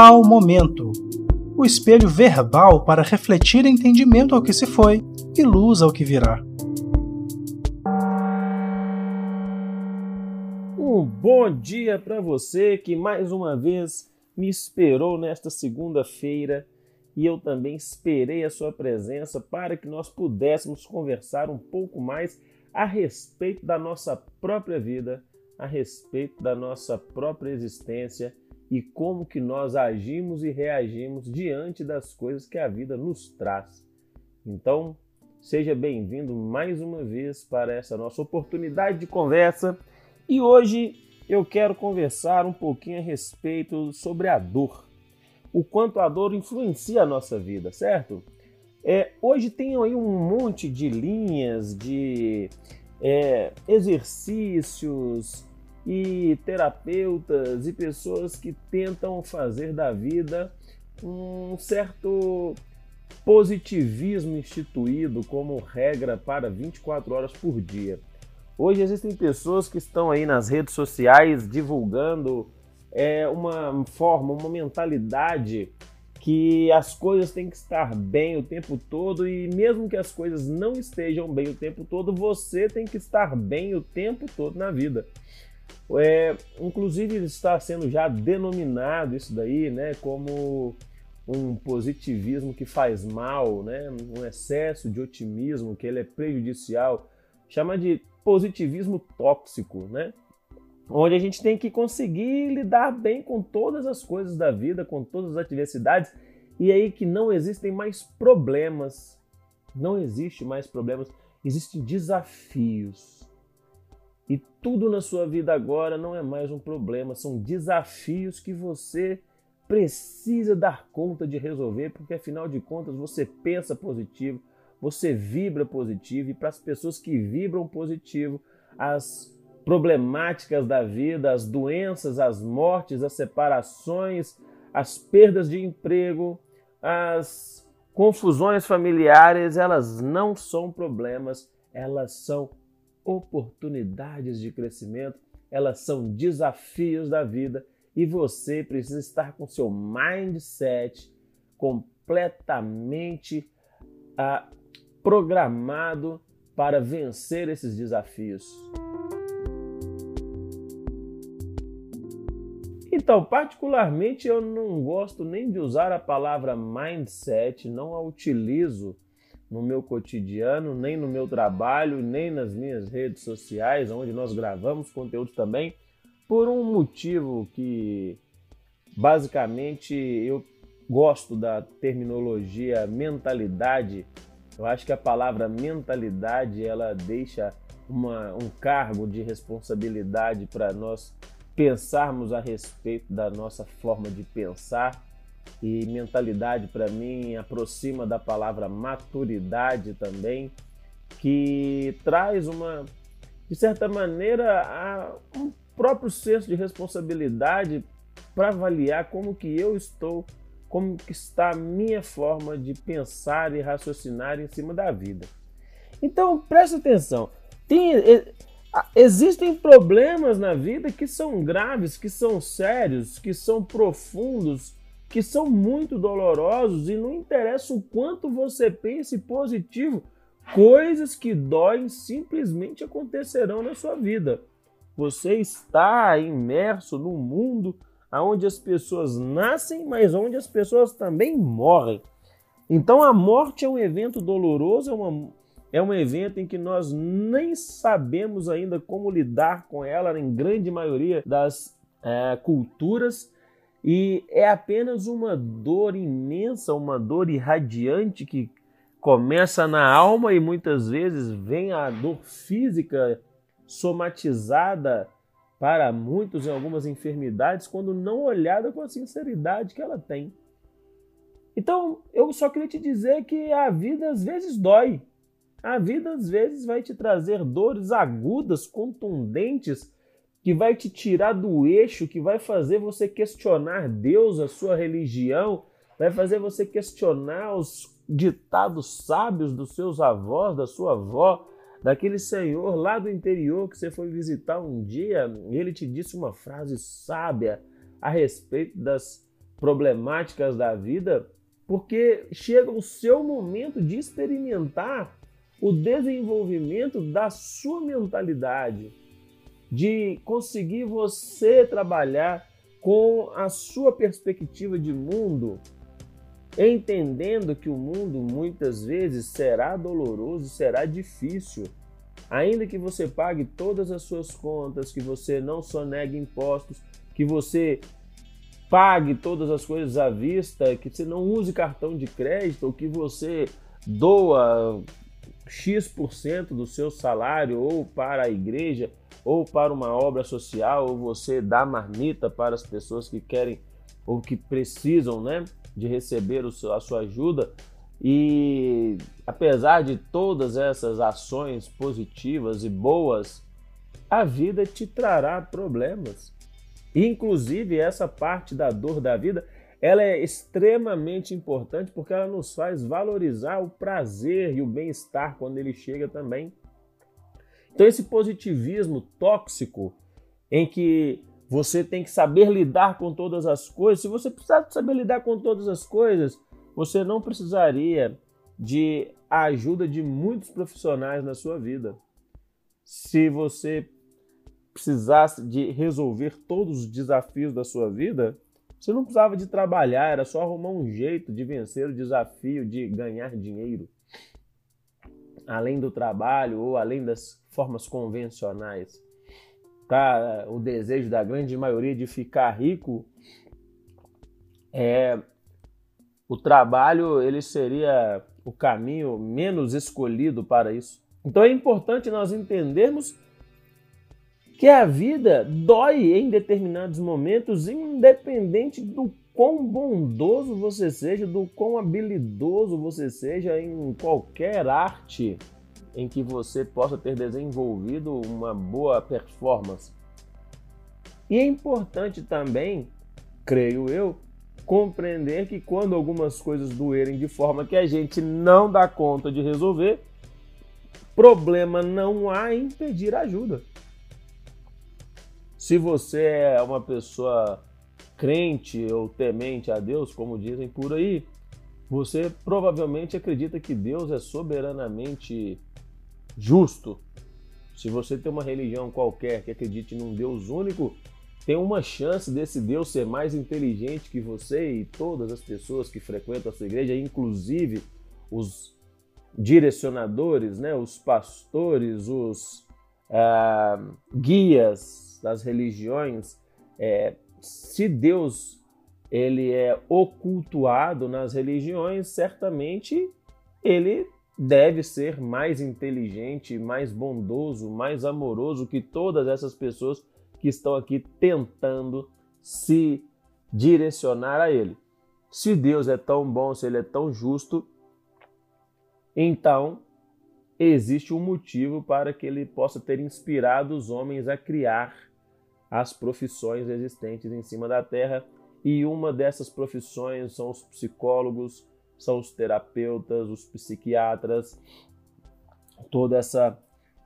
Tal Momento o espelho verbal para refletir entendimento ao que se foi e luz ao que virá. Um bom dia para você que mais uma vez me esperou nesta segunda-feira e eu também esperei a sua presença para que nós pudéssemos conversar um pouco mais a respeito da nossa própria vida, a respeito da nossa própria existência e como que nós agimos e reagimos diante das coisas que a vida nos traz. Então, seja bem-vindo mais uma vez para essa nossa oportunidade de conversa. E hoje eu quero conversar um pouquinho a respeito sobre a dor. O quanto a dor influencia a nossa vida, certo? É, hoje tem aí um monte de linhas, de é, exercícios, e terapeutas e pessoas que tentam fazer da vida um certo positivismo instituído como regra para 24 horas por dia. Hoje existem pessoas que estão aí nas redes sociais divulgando é, uma forma, uma mentalidade que as coisas têm que estar bem o tempo todo e mesmo que as coisas não estejam bem o tempo todo, você tem que estar bem o tempo todo na vida. É, inclusive está sendo já denominado isso daí, né, como um positivismo que faz mal, né, um excesso de otimismo que ele é prejudicial, chama de positivismo tóxico, né, onde a gente tem que conseguir lidar bem com todas as coisas da vida, com todas as adversidades e aí que não existem mais problemas, não existe mais problemas, existem desafios e tudo na sua vida agora não é mais um problema, são desafios que você precisa dar conta de resolver, porque afinal de contas você pensa positivo, você vibra positivo, e para as pessoas que vibram positivo, as problemáticas da vida, as doenças, as mortes, as separações, as perdas de emprego, as confusões familiares, elas não são problemas, elas são oportunidades de crescimento, elas são desafios da vida e você precisa estar com seu mindset completamente ah, programado para vencer esses desafios. Então, particularmente, eu não gosto nem de usar a palavra mindset, não a utilizo no meu cotidiano, nem no meu trabalho, nem nas minhas redes sociais, onde nós gravamos conteúdo também, por um motivo que basicamente eu gosto da terminologia mentalidade. Eu acho que a palavra mentalidade ela deixa uma, um cargo de responsabilidade para nós pensarmos a respeito da nossa forma de pensar e mentalidade para mim aproxima da palavra maturidade também, que traz uma, de certa maneira, um próprio senso de responsabilidade para avaliar como que eu estou, como que está a minha forma de pensar e raciocinar em cima da vida. Então, preste atenção. Tem, existem problemas na vida que são graves, que são sérios, que são profundos, que são muito dolorosos e não interessa o quanto você pense positivo, coisas que doem simplesmente acontecerão na sua vida. Você está imerso num mundo onde as pessoas nascem, mas onde as pessoas também morrem. Então a morte é um evento doloroso, é, uma, é um evento em que nós nem sabemos ainda como lidar com ela, em grande maioria das é, culturas e é apenas uma dor imensa, uma dor irradiante que começa na alma e muitas vezes vem a dor física somatizada para muitos em algumas enfermidades quando não olhada com a sinceridade que ela tem. Então, eu só queria te dizer que a vida às vezes dói. A vida às vezes vai te trazer dores agudas, contundentes, que vai te tirar do eixo, que vai fazer você questionar Deus, a sua religião, vai fazer você questionar os ditados sábios dos seus avós, da sua avó, daquele senhor lá do interior que você foi visitar um dia, e ele te disse uma frase sábia a respeito das problemáticas da vida, porque chega o seu momento de experimentar o desenvolvimento da sua mentalidade, de conseguir você trabalhar com a sua perspectiva de mundo, entendendo que o mundo muitas vezes será doloroso, será difícil. Ainda que você pague todas as suas contas, que você não sonegue impostos, que você pague todas as coisas à vista, que você não use cartão de crédito, ou que você doa X% do seu salário ou para a igreja ou para uma obra social, ou você dá marmita para as pessoas que querem ou que precisam né, de receber a sua ajuda. E apesar de todas essas ações positivas e boas, a vida te trará problemas. Inclusive, essa parte da dor da vida ela é extremamente importante porque ela nos faz valorizar o prazer e o bem-estar quando ele chega também. Então, esse positivismo tóxico em que você tem que saber lidar com todas as coisas, se você precisar saber lidar com todas as coisas, você não precisaria de ajuda de muitos profissionais na sua vida. Se você precisasse de resolver todos os desafios da sua vida, você não precisava de trabalhar, era só arrumar um jeito de vencer o desafio de ganhar dinheiro. Além do trabalho ou além das formas convencionais. Tá? O desejo da grande maioria de ficar rico é o trabalho ele seria o caminho menos escolhido para isso. Então é importante nós entendermos que a vida dói em determinados momentos, independente do quão bondoso você seja, do quão habilidoso você seja em qualquer arte em que você possa ter desenvolvido uma boa performance. E é importante também, creio eu, compreender que quando algumas coisas doerem de forma que a gente não dá conta de resolver, problema não há em pedir ajuda. Se você é uma pessoa crente ou temente a Deus, como dizem por aí, você provavelmente acredita que Deus é soberanamente justo. Se você tem uma religião qualquer que acredite num Deus único, tem uma chance desse Deus ser mais inteligente que você e todas as pessoas que frequentam a sua igreja, inclusive os direcionadores, né, os pastores, os ah, guias das religiões, é, se Deus ele é ocultuado nas religiões, certamente ele deve ser mais inteligente, mais bondoso, mais amoroso que todas essas pessoas que estão aqui tentando se direcionar a ele. Se Deus é tão bom, se ele é tão justo, então existe um motivo para que ele possa ter inspirado os homens a criar as profissões existentes em cima da Terra, e uma dessas profissões são os psicólogos, são os terapeutas, os psiquiatras, toda essa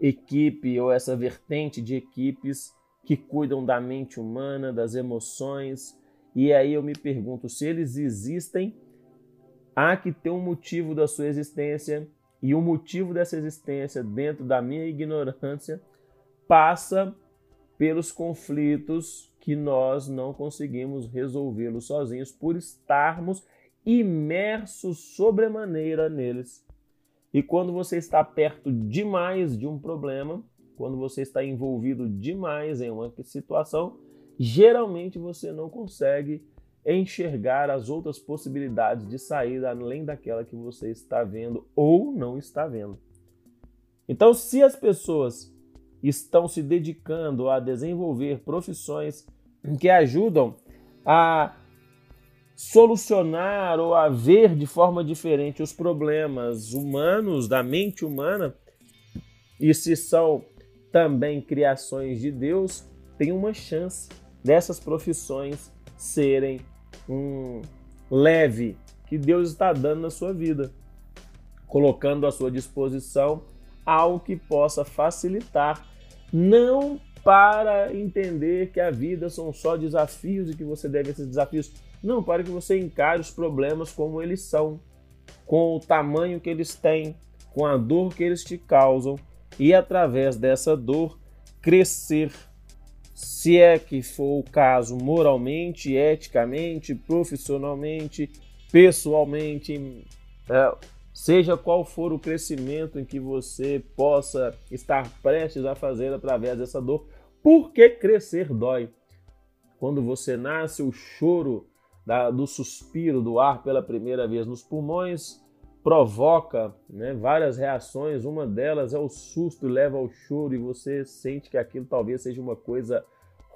equipe ou essa vertente de equipes que cuidam da mente humana, das emoções. E aí eu me pergunto se eles existem, há que ter um motivo da sua existência, e o motivo dessa existência, dentro da minha ignorância, passa pelos conflitos que nós não conseguimos resolvê-los sozinhos por estarmos imersos sobremaneira neles. E quando você está perto demais de um problema, quando você está envolvido demais em uma situação, geralmente você não consegue enxergar as outras possibilidades de saída além daquela que você está vendo ou não está vendo. Então, se as pessoas estão se dedicando a desenvolver profissões que ajudam a solucionar ou a ver de forma diferente os problemas humanos, da mente humana, e se são também criações de Deus, tem uma chance dessas profissões serem um leve que Deus está dando na sua vida, colocando à sua disposição algo que possa facilitar não para entender que a vida são só desafios e que você deve esses desafios. Não, para que você encare os problemas como eles são, com o tamanho que eles têm, com a dor que eles te causam e através dessa dor crescer, se é que for o caso, moralmente, eticamente, profissionalmente, pessoalmente, é, seja qual for o crescimento em que você possa estar prestes a fazer através dessa dor, porque crescer dói. Quando você nasce, o choro da, do suspiro do ar pela primeira vez nos pulmões provoca né, várias reações. Uma delas é o susto, leva ao choro e você sente que aquilo talvez seja uma coisa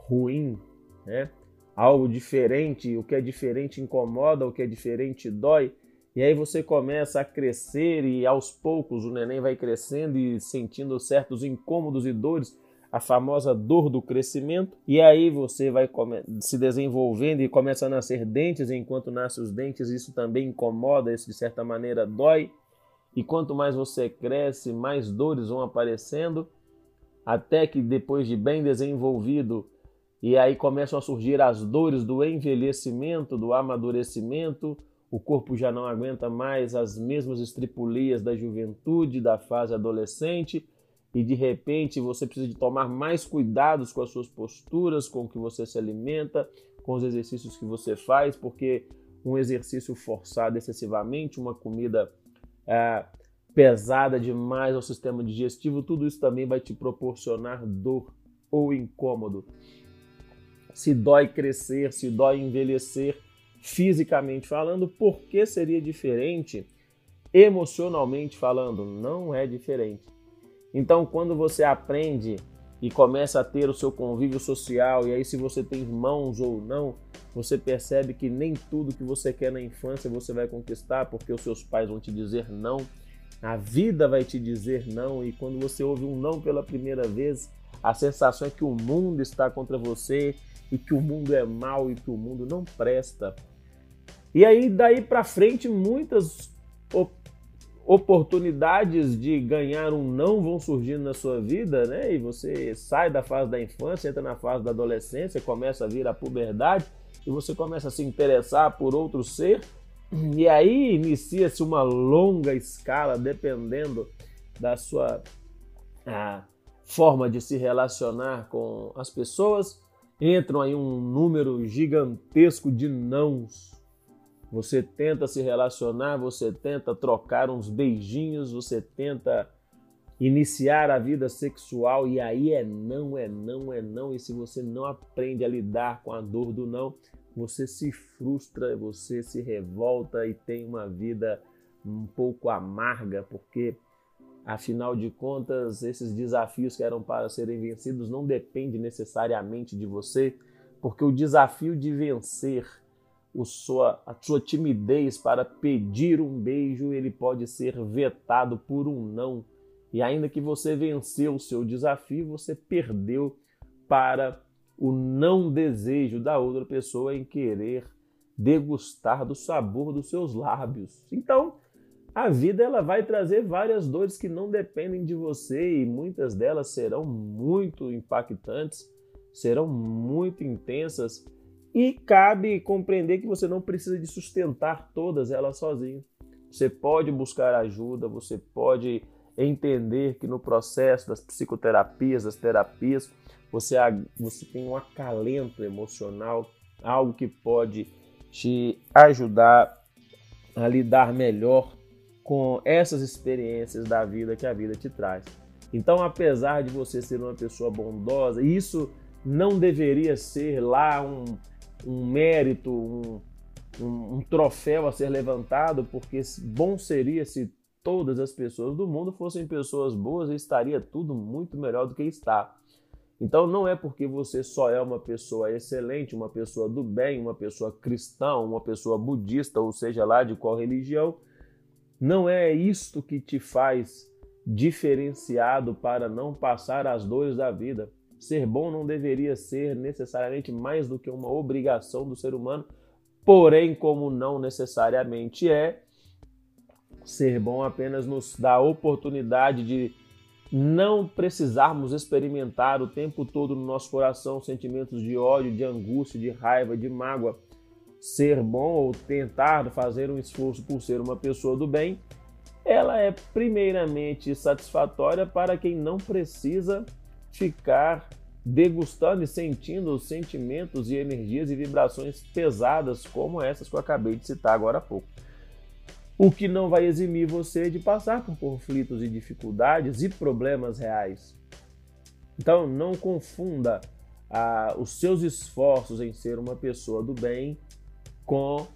ruim, né? algo diferente. O que é diferente incomoda, o que é diferente dói. E aí você começa a crescer e aos poucos o neném vai crescendo e sentindo certos incômodos e dores a famosa dor do crescimento, e aí você vai se desenvolvendo e começa a nascer dentes, enquanto nascem os dentes, isso também incomoda, isso de certa maneira dói. E quanto mais você cresce, mais dores vão aparecendo, até que depois de bem desenvolvido, e aí começam a surgir as dores do envelhecimento, do amadurecimento, o corpo já não aguenta mais as mesmas estripulias da juventude, da fase adolescente, e de repente você precisa de tomar mais cuidados com as suas posturas, com o que você se alimenta, com os exercícios que você faz, porque um exercício forçado excessivamente, uma comida é, pesada demais ao sistema digestivo, tudo isso também vai te proporcionar dor ou incômodo. Se dói crescer, se dói envelhecer, fisicamente falando, por que seria diferente emocionalmente falando? Não é diferente. Então, quando você aprende e começa a ter o seu convívio social, e aí se você tem irmãos ou não, você percebe que nem tudo que você quer na infância você vai conquistar, porque os seus pais vão te dizer não, a vida vai te dizer não, e quando você ouve um não pela primeira vez, a sensação é que o mundo está contra você e que o mundo é mau e que o mundo não presta. E aí daí para frente muitas oportunidades de ganhar um não vão surgindo na sua vida, né? E você sai da fase da infância, entra na fase da adolescência, começa a vir a puberdade e você começa a se interessar por outro ser. E aí inicia-se uma longa escala, dependendo da sua forma de se relacionar com as pessoas. Entram aí um número gigantesco de nãos você tenta se relacionar, você tenta trocar uns beijinhos, você tenta iniciar a vida sexual e aí é não, é não, é não. E se você não aprende a lidar com a dor do não, você se frustra, você se revolta e tem uma vida um pouco amarga, porque afinal de contas, esses desafios que eram para serem vencidos não dependem necessariamente de você, porque o desafio de vencer o sua, a sua timidez para pedir um beijo, ele pode ser vetado por um não. E ainda que você venceu o seu desafio, você perdeu para o não desejo da outra pessoa em querer degustar do sabor dos seus lábios. Então, a vida ela vai trazer várias dores que não dependem de você e muitas delas serão muito impactantes, serão muito intensas e cabe compreender que você não precisa de sustentar todas elas sozinho. Você pode buscar ajuda, você pode entender que no processo das psicoterapias, das terapias, você, você tem um acalento emocional, algo que pode te ajudar a lidar melhor com essas experiências da vida que a vida te traz. Então, apesar de você ser uma pessoa bondosa, isso não deveria ser lá um, um mérito, um, um, um troféu a ser levantado, porque bom seria se todas as pessoas do mundo fossem pessoas boas e estaria tudo muito melhor do que está. Então não é porque você só é uma pessoa excelente, uma pessoa do bem, uma pessoa cristã, uma pessoa budista, ou seja lá de qual religião, não é isto que te faz diferenciado para não passar as dores da vida. Ser bom não deveria ser necessariamente mais do que uma obrigação do ser humano, porém, como não necessariamente é, ser bom apenas nos dá a oportunidade de não precisarmos experimentar o tempo todo no nosso coração sentimentos de ódio, de angústia, de raiva, de mágoa, ser bom ou tentar fazer um esforço por ser uma pessoa do bem, ela é primeiramente satisfatória para quem não precisa ficar degustando e sentindo os sentimentos e energias e vibrações pesadas como essas que eu acabei de citar agora há pouco. O que não vai eximir você de passar por conflitos e dificuldades e problemas reais. Então, não confunda ah, os seus esforços em ser uma pessoa do bem com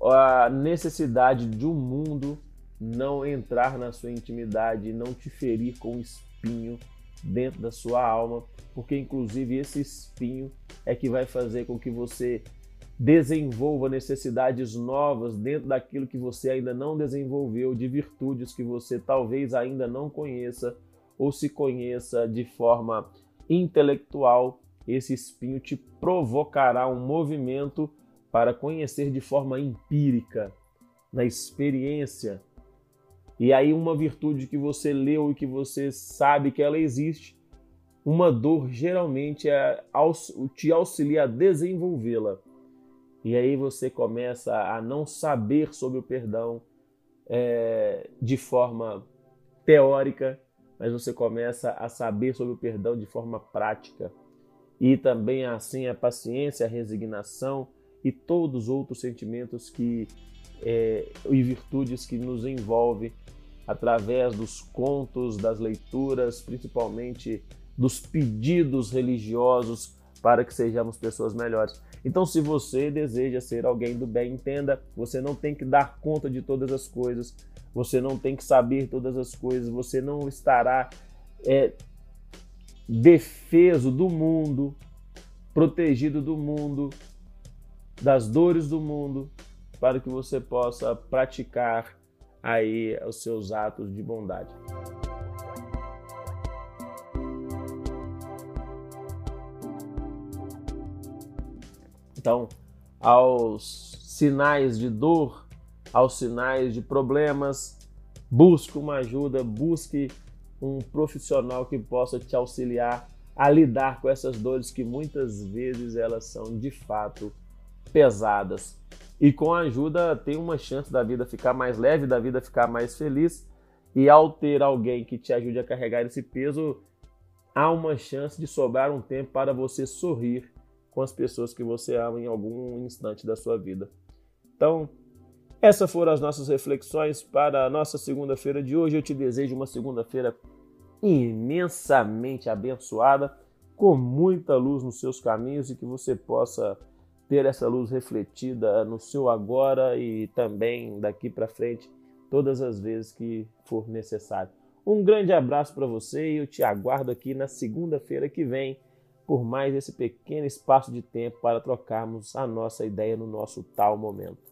a necessidade de um mundo não entrar na sua intimidade, não te ferir com espinho dentro da sua alma, porque inclusive esse espinho é que vai fazer com que você desenvolva necessidades novas dentro daquilo que você ainda não desenvolveu, de virtudes que você talvez ainda não conheça ou se conheça de forma intelectual. Esse espinho te provocará um movimento para conhecer de forma empírica, na experiência. E aí, uma virtude que você leu e que você sabe que ela existe, uma dor geralmente é, te auxilia a desenvolvê-la. E aí você começa a não saber sobre o perdão é, de forma teórica, mas você começa a saber sobre o perdão de forma prática. E também assim a paciência, a resignação, e todos os outros sentimentos que é, e virtudes que nos envolve através dos contos, das leituras, principalmente dos pedidos religiosos para que sejamos pessoas melhores. Então, se você deseja ser alguém do bem, entenda, você não tem que dar conta de todas as coisas, você não tem que saber todas as coisas, você não estará é, defeso do mundo, protegido do mundo, das dores do mundo, para que você possa praticar aí os seus atos de bondade. Então, aos sinais de dor, aos sinais de problemas, busque uma ajuda, busque um profissional que possa te auxiliar a lidar com essas dores que muitas vezes elas são de fato pesadas. E com a ajuda tem uma chance da vida ficar mais leve, da vida ficar mais feliz. E ao ter alguém que te ajude a carregar esse peso, há uma chance de sobrar um tempo para você sorrir com as pessoas que você ama em algum instante da sua vida. Então, essas foram as nossas reflexões para a nossa segunda-feira de hoje. Eu te desejo uma segunda-feira imensamente abençoada, com muita luz nos seus caminhos e que você possa ter essa luz refletida no seu agora e também daqui para frente, todas as vezes que for necessário. Um grande abraço para você e eu te aguardo aqui na segunda-feira que vem por mais esse pequeno espaço de tempo para trocarmos a nossa ideia no nosso tal momento.